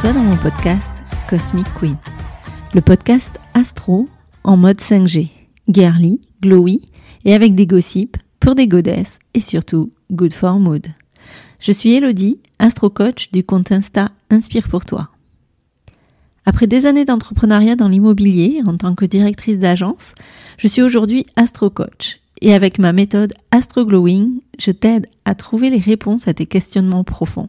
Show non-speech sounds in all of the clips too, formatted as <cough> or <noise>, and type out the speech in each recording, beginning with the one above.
Toi dans mon podcast Cosmic Queen, le podcast astro en mode 5G, girly, glowy et avec des gossips pour des godesses et surtout good for mood. Je suis Elodie, astro coach du compte Insta Inspire pour toi. Après des années d'entrepreneuriat dans l'immobilier en tant que directrice d'agence, je suis aujourd'hui astro coach et avec ma méthode Astro Glowing, je t'aide à trouver les réponses à tes questionnements profonds.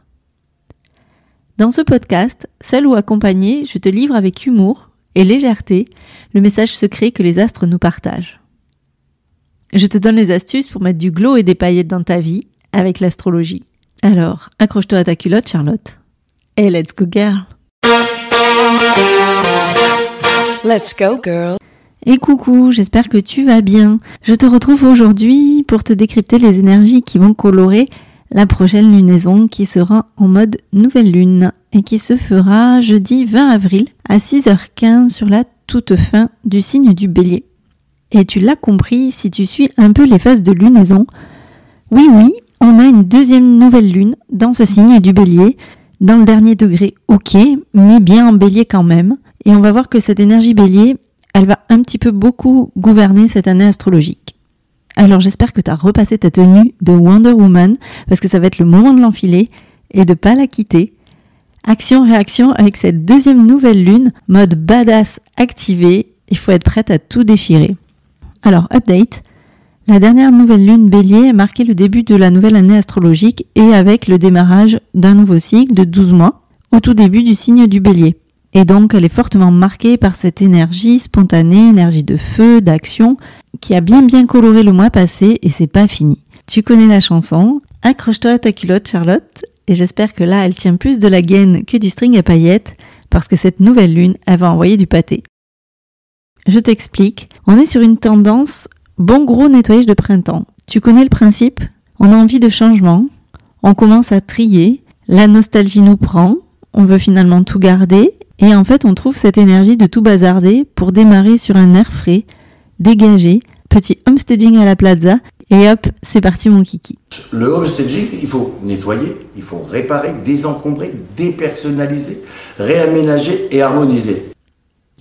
Dans ce podcast, seul ou accompagné, je te livre avec humour et légèreté le message secret que les astres nous partagent. Je te donne les astuces pour mettre du glow et des paillettes dans ta vie avec l'astrologie. Alors, accroche-toi à ta culotte, Charlotte. Et let's go, girl! Let's go, girl! Et coucou, j'espère que tu vas bien. Je te retrouve aujourd'hui pour te décrypter les énergies qui vont colorer la prochaine lunaison qui sera en mode nouvelle lune et qui se fera jeudi 20 avril à 6h15 sur la toute fin du signe du bélier. Et tu l'as compris si tu suis un peu les phases de lunaison. Oui, oui, on a une deuxième nouvelle lune dans ce signe du bélier, dans le dernier degré, ok, mais bien en bélier quand même. Et on va voir que cette énergie bélier, elle va un petit peu beaucoup gouverner cette année astrologique. Alors j'espère que tu as repassé ta tenue de Wonder Woman parce que ça va être le moment de l'enfiler et de pas la quitter. Action-réaction avec cette deuxième nouvelle lune, mode badass activé, il faut être prête à tout déchirer. Alors update, la dernière nouvelle lune bélier a marqué le début de la nouvelle année astrologique et avec le démarrage d'un nouveau cycle de 12 mois au tout début du signe du bélier. Et donc, elle est fortement marquée par cette énergie spontanée, énergie de feu, d'action, qui a bien bien coloré le mois passé et c'est pas fini. Tu connais la chanson. Accroche-toi à ta culotte, Charlotte. Et j'espère que là, elle tient plus de la gaine que du string à paillettes, parce que cette nouvelle lune, elle va envoyer du pâté. Je t'explique. On est sur une tendance bon gros nettoyage de printemps. Tu connais le principe? On a envie de changement. On commence à trier. La nostalgie nous prend. On veut finalement tout garder et en fait, on trouve cette énergie de tout bazarder pour démarrer sur un air frais, dégagé, petit homestaging à la plaza, et hop, c'est parti mon kiki. Le homestaging, il faut nettoyer, il faut réparer, désencombrer, dépersonnaliser, réaménager et harmoniser.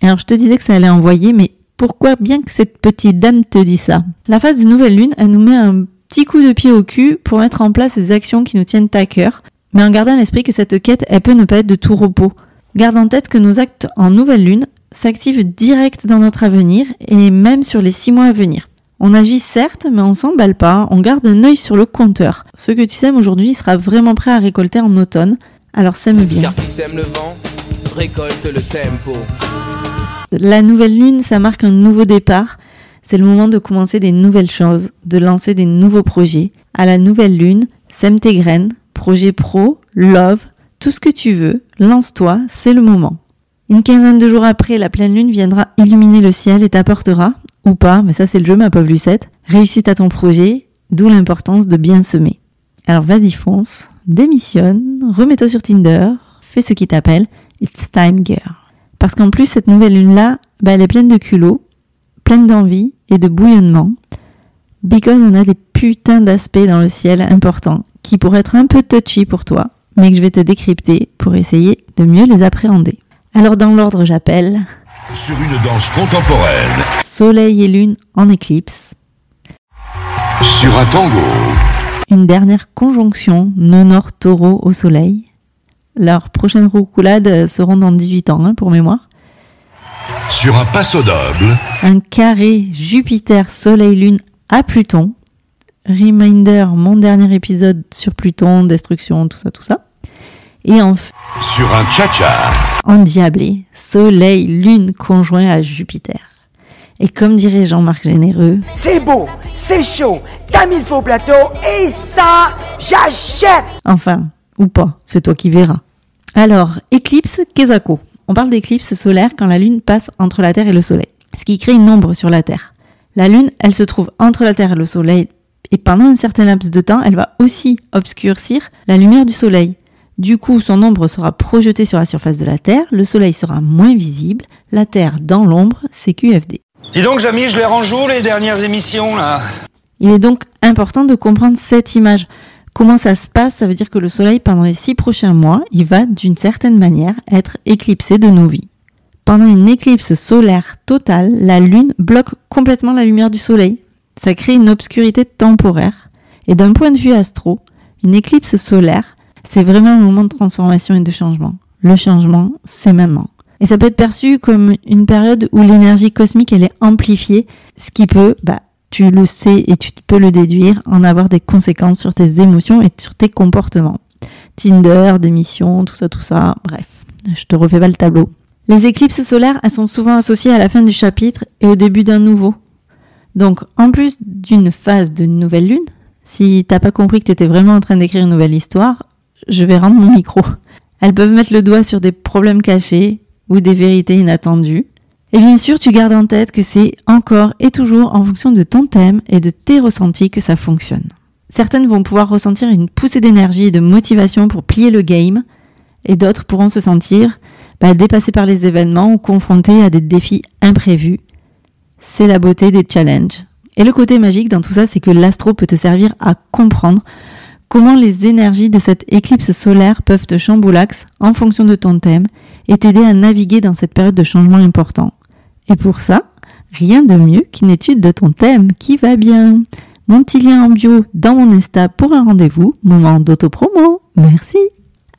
Alors je te disais que ça allait envoyer, mais pourquoi bien que cette petite dame te dit ça? La phase de nouvelle lune, elle nous met un petit coup de pied au cul pour mettre en place des actions qui nous tiennent à cœur, mais en gardant à l'esprit que cette quête, elle peut ne pas être de tout repos. Garde en tête que nos actes en nouvelle lune s'activent direct dans notre avenir et même sur les six mois à venir. On agit certes, mais on s'emballe pas, on garde un œil sur le compteur. Ce que tu sèmes aujourd'hui sera vraiment prêt à récolter en automne, alors sème bien. Car qui sème le vent, récolte le tempo. La nouvelle lune, ça marque un nouveau départ. C'est le moment de commencer des nouvelles choses, de lancer des nouveaux projets. À la nouvelle lune, sème tes graines, projet pro, love, tout ce que tu veux, lance-toi, c'est le moment. Une quinzaine de jours après, la pleine lune viendra illuminer le ciel et t'apportera, ou pas, mais ça c'est le jeu ma pauvre Lucette, réussite à ton projet, d'où l'importance de bien semer. Alors vas-y fonce, démissionne, remets-toi sur Tinder, fais ce qui t'appelle, it's time girl. Parce qu'en plus cette nouvelle lune-là, bah, elle est pleine de culot, pleine d'envie et de bouillonnement, because on a des putains d'aspects dans le ciel importants qui pourraient être un peu touchy pour toi, mais que je vais te décrypter pour essayer de mieux les appréhender. Alors dans l'ordre, j'appelle Sur une danse contemporaine, Soleil et Lune en éclipse, sur un tango, une dernière conjonction nonor taureau au Soleil. Leurs prochaines roucoulades seront dans 18 ans, hein, pour mémoire. sur un passo doble, Un carré Jupiter Soleil Lune à Pluton. Reminder, mon dernier épisode sur Pluton, destruction, tout ça, tout ça. Et enfin, sur un cha-cha, endiablé, Soleil, Lune conjoint à Jupiter. Et comme dirait Jean-Marc Généreux, C'est beau, c'est chaud, comme il faut au plateau, et ça, j'achète! enfin, ou pas, c'est toi qui verras. Alors, éclipse Kezako. On parle d'éclipse solaire quand la Lune passe entre la Terre et le Soleil, ce qui crée une ombre sur la Terre. La Lune, elle se trouve entre la Terre et le Soleil, et pendant un certain laps de temps, elle va aussi obscurcir la lumière du Soleil. Du coup, son ombre sera projetée sur la surface de la Terre, le Soleil sera moins visible, la Terre dans l'ombre, c'est QFD. Dis donc, Jamy, je les range où les dernières émissions là Il est donc important de comprendre cette image. Comment ça se passe? Ça veut dire que le Soleil, pendant les six prochains mois, il va d'une certaine manière être éclipsé de nos vies. Pendant une éclipse solaire totale, la Lune bloque complètement la lumière du Soleil. Ça crée une obscurité temporaire. Et d'un point de vue astro, une éclipse solaire, c'est vraiment un moment de transformation et de changement. Le changement, c'est maintenant. Et ça peut être perçu comme une période où l'énergie cosmique, elle est amplifiée, ce qui peut, bah, tu le sais et tu peux le déduire, en avoir des conséquences sur tes émotions et sur tes comportements. Tinder, démission, tout ça, tout ça, bref. Je te refais pas le tableau. Les éclipses solaires, elles sont souvent associées à la fin du chapitre et au début d'un nouveau. Donc, en plus d'une phase de nouvelle lune, si t'as pas compris que t'étais vraiment en train d'écrire une nouvelle histoire, je vais rendre mon micro. Elles peuvent mettre le doigt sur des problèmes cachés ou des vérités inattendues. Et bien sûr, tu gardes en tête que c'est encore et toujours en fonction de ton thème et de tes ressentis que ça fonctionne. Certaines vont pouvoir ressentir une poussée d'énergie et de motivation pour plier le game, et d'autres pourront se sentir bah, dépassées par les événements ou confrontées à des défis imprévus. C'est la beauté des challenges. Et le côté magique dans tout ça, c'est que l'astro peut te servir à comprendre comment les énergies de cette éclipse solaire peuvent te chamboulax en fonction de ton thème et t'aider à naviguer dans cette période de changement important? Et pour ça, rien de mieux qu'une étude de ton thème qui va bien. Mon petit lien en bio dans mon Insta pour un rendez-vous, moment d'autopromo. Merci.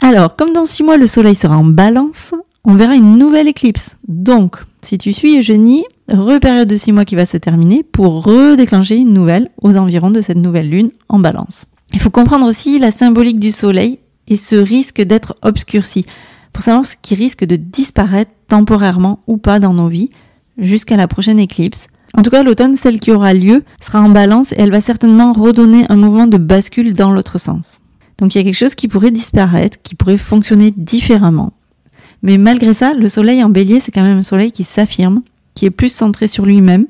Alors, comme dans six mois le soleil sera en balance, on verra une nouvelle éclipse. Donc, si tu suis Eugénie, repériode de six mois qui va se terminer pour redéclencher une nouvelle aux environs de cette nouvelle lune en balance. Il faut comprendre aussi la symbolique du soleil et ce risque d'être obscurci pour savoir ce qui risque de disparaître temporairement ou pas dans nos vies jusqu'à la prochaine éclipse. En tout cas, l'automne, celle qui aura lieu, sera en balance et elle va certainement redonner un mouvement de bascule dans l'autre sens. Donc il y a quelque chose qui pourrait disparaître, qui pourrait fonctionner différemment. Mais malgré ça, le soleil en bélier, c'est quand même un soleil qui s'affirme, qui est plus centré sur lui-même,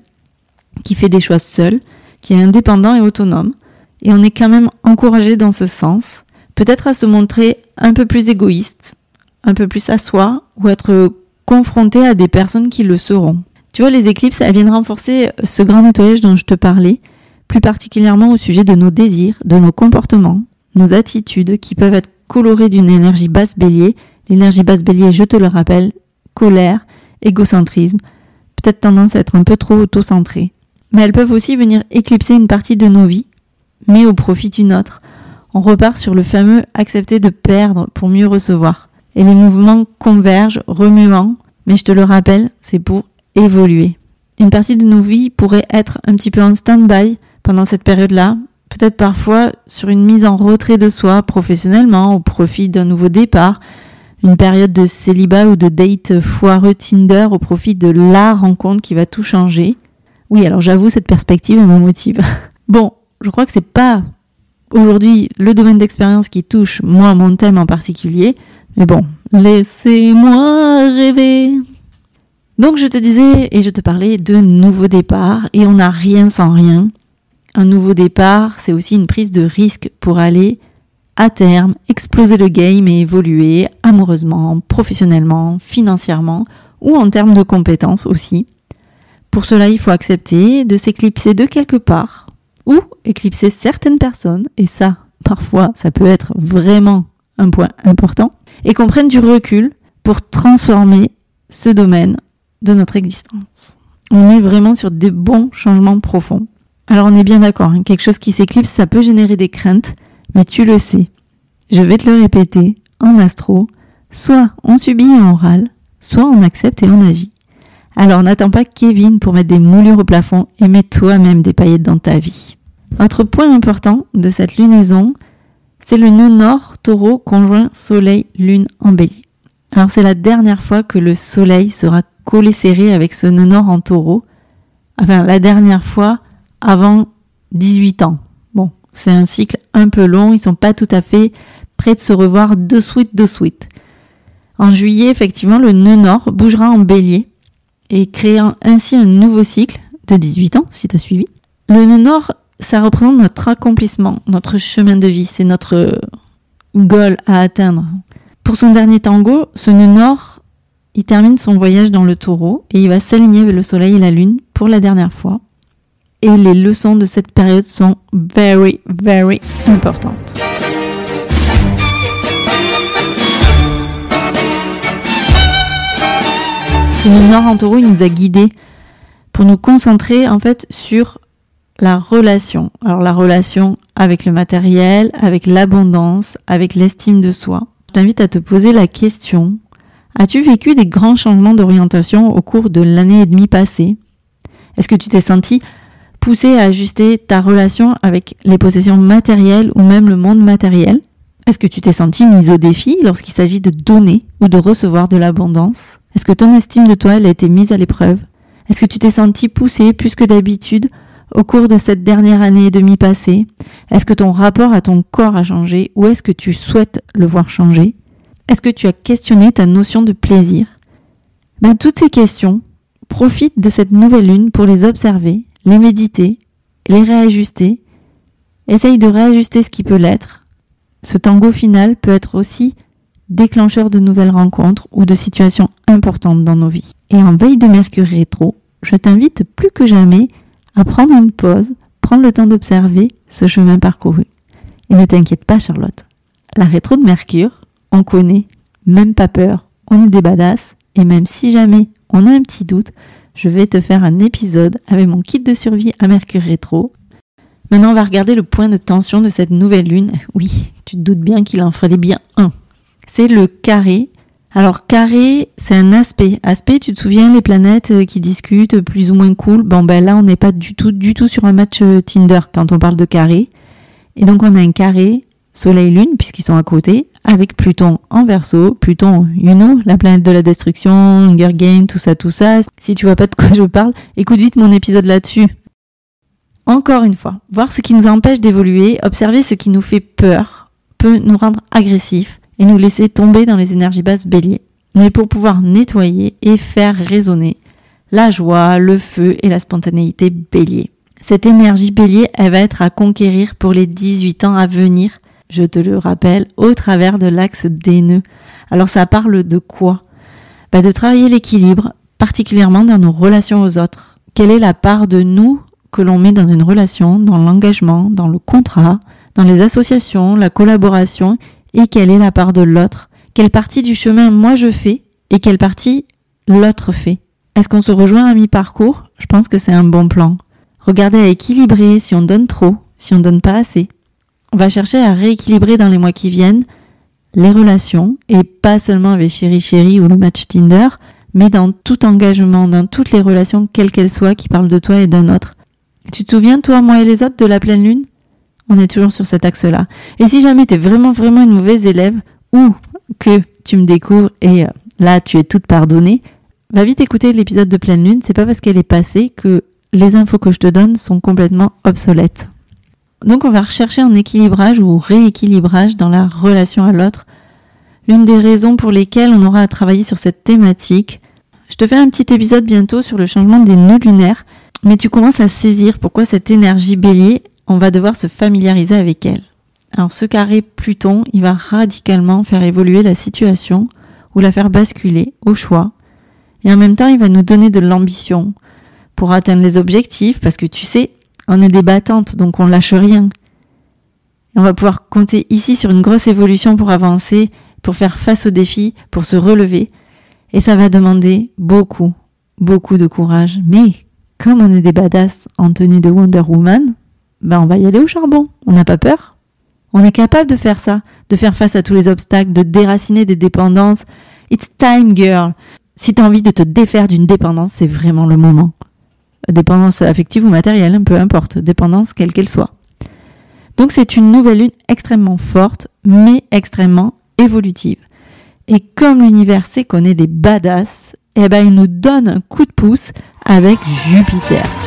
qui fait des choix seul, qui est indépendant et autonome. Et on est quand même encouragé dans ce sens, peut-être à se montrer un peu plus égoïste, un peu plus à soi, ou être confronté à des personnes qui le seront. Tu vois, les éclipses, elles viennent renforcer ce grand nettoyage dont je te parlais, plus particulièrement au sujet de nos désirs, de nos comportements, nos attitudes qui peuvent être colorées d'une énergie basse bélier. L'énergie basse bélier, je te le rappelle, colère, égocentrisme, peut-être tendance à être un peu trop auto-centré. Mais elles peuvent aussi venir éclipser une partie de nos vies, mais au profit d'une autre. On repart sur le fameux accepter de perdre pour mieux recevoir. Et les mouvements convergent, remuant, mais je te le rappelle, c'est pour évoluer. Une partie de nos vies pourrait être un petit peu en stand-by pendant cette période-là, peut-être parfois sur une mise en retrait de soi professionnellement au profit d'un nouveau départ, une période de célibat ou de date foireux Tinder au profit de la rencontre qui va tout changer. Oui, alors j'avoue, cette perspective me motive. <laughs> Bon, je crois que c'est pas aujourd'hui le domaine d'expérience qui touche moi mon thème en particulier, mais bon, laissez-moi rêver. Donc je te disais et je te parlais de nouveau départ et on n'a rien sans rien. Un nouveau départ, c'est aussi une prise de risque pour aller à terme exploser le game et évoluer amoureusement, professionnellement, financièrement ou en termes de compétences aussi. Pour cela, il faut accepter de s'éclipser de quelque part ou éclipser certaines personnes et ça, parfois, ça peut être vraiment un point important et qu'on prenne du recul pour transformer ce domaine de notre existence. On est vraiment sur des bons changements profonds. Alors on est bien d'accord, hein, quelque chose qui s'éclipse, ça peut générer des craintes, mais tu le sais. Je vais te le répéter, en astro, soit on subit et on râle, soit on accepte et on agit. Alors n'attends pas Kevin pour mettre des moulures au plafond et mets toi-même des paillettes dans ta vie. Autre point important de cette lunaison, c'est le nœud nord taureau conjoint soleil-lune en bélier. Alors c'est la dernière fois que le soleil sera collé serré avec ce nœud nord en taureau. Enfin, la dernière fois avant 18 ans. Bon, c'est un cycle un peu long, ils sont pas tout à fait prêts de se revoir de suite de suite. En juillet, effectivement, le nœud nord bougera en bélier et créant ainsi un nouveau cycle de 18 ans, si tu as suivi. Le nœud nord, ça représente notre accomplissement, notre chemin de vie, c'est notre goal à atteindre. Pour son dernier tango, ce nœud nord, il termine son voyage dans le taureau et il va s'aligner avec le soleil et la lune pour la dernière fois. Et les leçons de cette période sont very, very importantes. Ce nord en taureau, nous a guidés pour nous concentrer en fait sur la relation. Alors la relation avec le matériel, avec l'abondance, avec l'estime de soi. Je t'invite à te poser la question, as-tu vécu des grands changements d'orientation au cours de l'année et demie passée? Est-ce que tu t'es senti poussé à ajuster ta relation avec les possessions matérielles ou même le monde matériel? Est-ce que tu t'es senti mise au défi lorsqu'il s'agit de donner ou de recevoir de l'abondance? Est-ce que ton estime de toi elle a été mise à l'épreuve? Est-ce que tu t'es senti poussé plus que d'habitude au cours de cette dernière année et demie passée? Est-ce que ton rapport à ton corps a changé ou est-ce que tu souhaites le voir changer? Est-ce que tu as questionné ta notion de plaisir? Ben, Toutes ces questions, profite de cette nouvelle lune pour les observer, les méditer, les réajuster. Essaye de réajuster ce qui peut l'être. Ce tango final peut être aussi déclencheur de nouvelles rencontres ou de situations importantes dans nos vies. Et en veille de Mercure rétro, je t'invite plus que jamais à prendre une pause, prendre le temps d'observer ce chemin parcouru. Et ne t'inquiète pas Charlotte, la rétro de Mercure, on connaît, même pas peur, on est des badass, et même si jamais on a un petit doute, je vais te faire un épisode avec mon kit de survie à Mercure rétro. Maintenant, on va regarder le point de tension de cette nouvelle lune. Oui, tu te doutes bien qu'il en fallait bien un. C'est le carré alors carré, c'est un aspect. Aspect, tu te souviens les planètes euh, qui discutent plus ou moins cool. Bon ben là, on n'est pas du tout, du tout sur un match euh, Tinder quand on parle de carré. Et donc on a un carré Soleil-Lune puisqu'ils sont à côté, avec Pluton en verso. Pluton, you know, la planète de la destruction, Hunger Game, tout ça, tout ça. Si tu vois pas de quoi je parle, écoute vite mon épisode là-dessus. Encore une fois, voir ce qui nous empêche d'évoluer, observer ce qui nous fait peur, peut nous rendre agressifs et nous laisser tomber dans les énergies basses bélier. Mais pour pouvoir nettoyer et faire résonner la joie, le feu et la spontanéité bélier. Cette énergie bélier, elle va être à conquérir pour les 18 ans à venir, je te le rappelle, au travers de l'axe des nœuds. Alors ça parle de quoi? Bah De travailler l'équilibre, particulièrement dans nos relations aux autres. Quelle est la part de nous que l'on met dans une relation, dans l'engagement, dans le contrat, dans les associations, la collaboration et quelle est la part de l'autre, quelle partie du chemin moi je fais et quelle partie l'autre fait? Est-ce qu'on se rejoint à mi-parcours? Je pense que c'est un bon plan. Regardez à équilibrer si on donne trop, si on donne pas assez. On va chercher à rééquilibrer dans les mois qui viennent les relations et pas seulement avec Chéri Chéri ou le match Tinder, mais dans tout engagement, dans toutes les relations, quelles qu'elles soient, qui parlent de toi et d'un autre. Tu te souviens, toi, moi et les autres, de la pleine lune? On est toujours sur cet axe-là. Et si jamais tu es vraiment, vraiment une mauvaise élève, ou que tu me découvres et euh, là tu es toute pardonnée, va vite écouter l'épisode de pleine lune. C'est pas parce qu'elle est passée que les infos que je te donne sont complètement obsolètes. Donc on va rechercher un équilibrage ou rééquilibrage dans la relation à l'autre. L'une des raisons pour lesquelles on aura à travailler sur cette thématique. Je te fais un petit épisode bientôt sur le changement des nœuds lunaires, mais tu commences à saisir pourquoi cette énergie bélier, on va devoir se familiariser avec elle. Alors ce carré Pluton, il va radicalement faire évoluer la situation ou la faire basculer au choix. Et en même temps, il va nous donner de l'ambition pour atteindre les objectifs parce que tu sais, on est des battantes, donc on lâche rien. on va pouvoir compter ici sur une grosse évolution pour avancer, pour faire face aux défis, pour se relever. Et ça va demander beaucoup, beaucoup de courage. Mais comme on est des badass en tenue de Wonder Woman, ben on va y aller au charbon. On n'a pas peur. On est capable de faire ça, de faire face à tous les obstacles, de déraciner des dépendances. It's time, girl. Si tu as envie de te défaire d'une dépendance, c'est vraiment le moment. Dépendance affective ou matérielle, peu importe, dépendance quelle qu'elle soit. Donc c'est une nouvelle lune extrêmement forte, mais extrêmement évolutive. Et comme l'univers sait qu'on est des badass, eh ben il nous donne un coup de pouce avec Jupiter.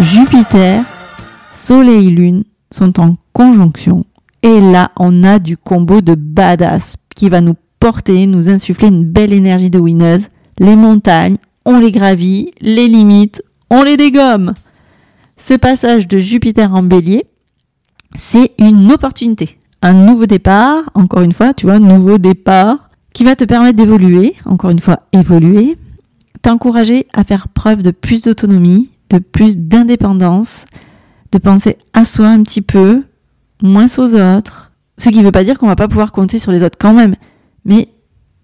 Jupiter, Soleil, Lune sont en conjonction. Et là, on a du combo de badass qui va nous porter, nous insuffler une belle énergie de winneuse. Les montagnes, on les gravit, les limites, on les dégomme. Ce passage de Jupiter en bélier, c'est une opportunité. Un nouveau départ, encore une fois, tu vois, nouveau départ, qui va te permettre d'évoluer, encore une fois, évoluer, t'encourager à faire preuve de plus d'autonomie, de plus d'indépendance, de penser à soi un petit peu, moins aux autres. Ce qui ne veut pas dire qu'on va pas pouvoir compter sur les autres quand même. Mais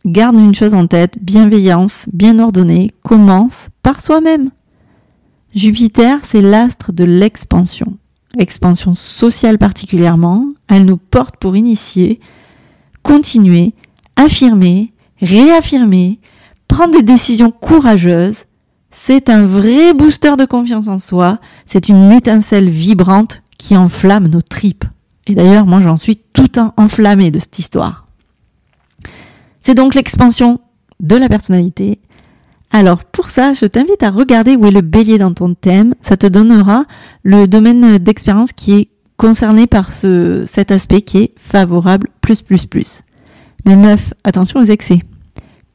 garde une chose en tête, bienveillance, bien ordonnée, commence par soi-même. Jupiter, c'est l'astre de l'expansion. Expansion sociale particulièrement. Elle nous porte pour initier, continuer, affirmer, réaffirmer, prendre des décisions courageuses. C'est un vrai booster de confiance en soi. C'est une étincelle vibrante qui enflamme nos tripes. Et d'ailleurs, moi, j'en suis tout enflammée de cette histoire. C'est donc l'expansion de la personnalité. Alors, pour ça, je t'invite à regarder où est le bélier dans ton thème. Ça te donnera le domaine d'expérience qui est concerné par ce, cet aspect qui est favorable plus plus plus. Mais meuf, attention aux excès.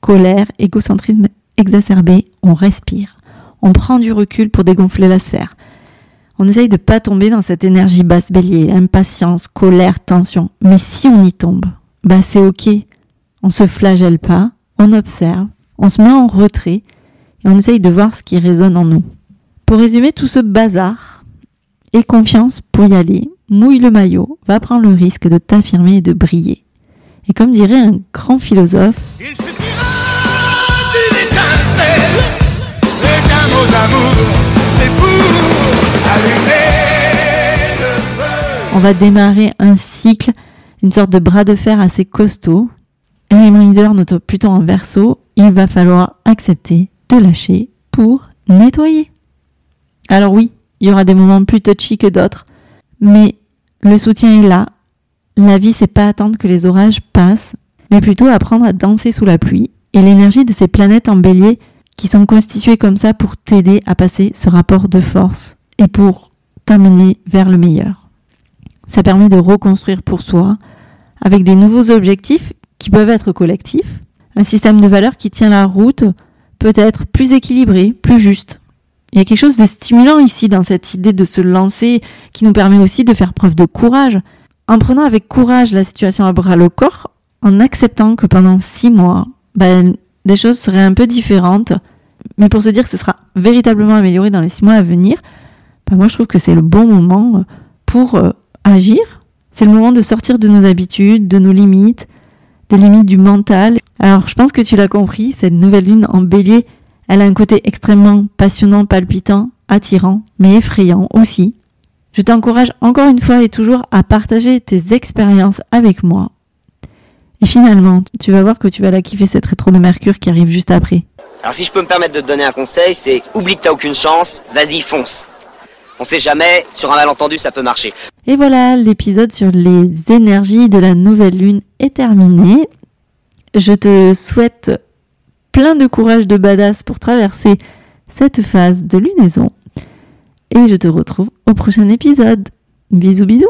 Colère, égocentrisme exacerbé, on respire. On prend du recul pour dégonfler la sphère. On essaye de pas tomber dans cette énergie basse bélier, impatience, colère, tension. Mais si on y tombe, bah c'est ok. On se flagelle pas, on observe, on se met en retrait et on essaye de voir ce qui résonne en nous. Pour résumer tout ce bazar, aie confiance pour y aller, mouille le maillot, va prendre le risque de t'affirmer et de briller. Et comme dirait un grand philosophe, on va démarrer un cycle, une sorte de bras de fer assez costaud. Reminder, notre plutôt en verso, il va falloir accepter de lâcher pour nettoyer. Alors oui, il y aura des moments plus touchy que d'autres, mais le soutien est là. La vie, c'est pas attendre que les orages passent, mais plutôt apprendre à danser sous la pluie. Et l'énergie de ces planètes en bélier qui sont constituées comme ça pour t'aider à passer ce rapport de force et pour t'amener vers le meilleur. Ça permet de reconstruire pour soi avec des nouveaux objectifs qui peuvent être collectifs, un système de valeurs qui tient la route, peut être plus équilibré, plus juste. Il y a quelque chose de stimulant ici dans cette idée de se lancer qui nous permet aussi de faire preuve de courage. En prenant avec courage la situation à bras le corps, en acceptant que pendant six mois, ben, des choses seraient un peu différentes, mais pour se dire que ce sera véritablement amélioré dans les six mois à venir, ben moi je trouve que c'est le bon moment pour euh, agir. C'est le moment de sortir de nos habitudes, de nos limites, des limites du mental. Alors je pense que tu l'as compris, cette nouvelle lune en bélier, elle a un côté extrêmement passionnant, palpitant, attirant, mais effrayant aussi. Je t'encourage encore une fois et toujours à partager tes expériences avec moi. Et finalement, tu vas voir que tu vas la kiffer cette rétro de Mercure qui arrive juste après. Alors si je peux me permettre de te donner un conseil, c'est oublie que t'as aucune chance, vas-y fonce. On sait jamais, sur un malentendu ça peut marcher. Et voilà, l'épisode sur les énergies de la nouvelle lune est terminé. Je te souhaite plein de courage de badass pour traverser cette phase de lunaison. Et je te retrouve au prochain épisode. Bisous bisous.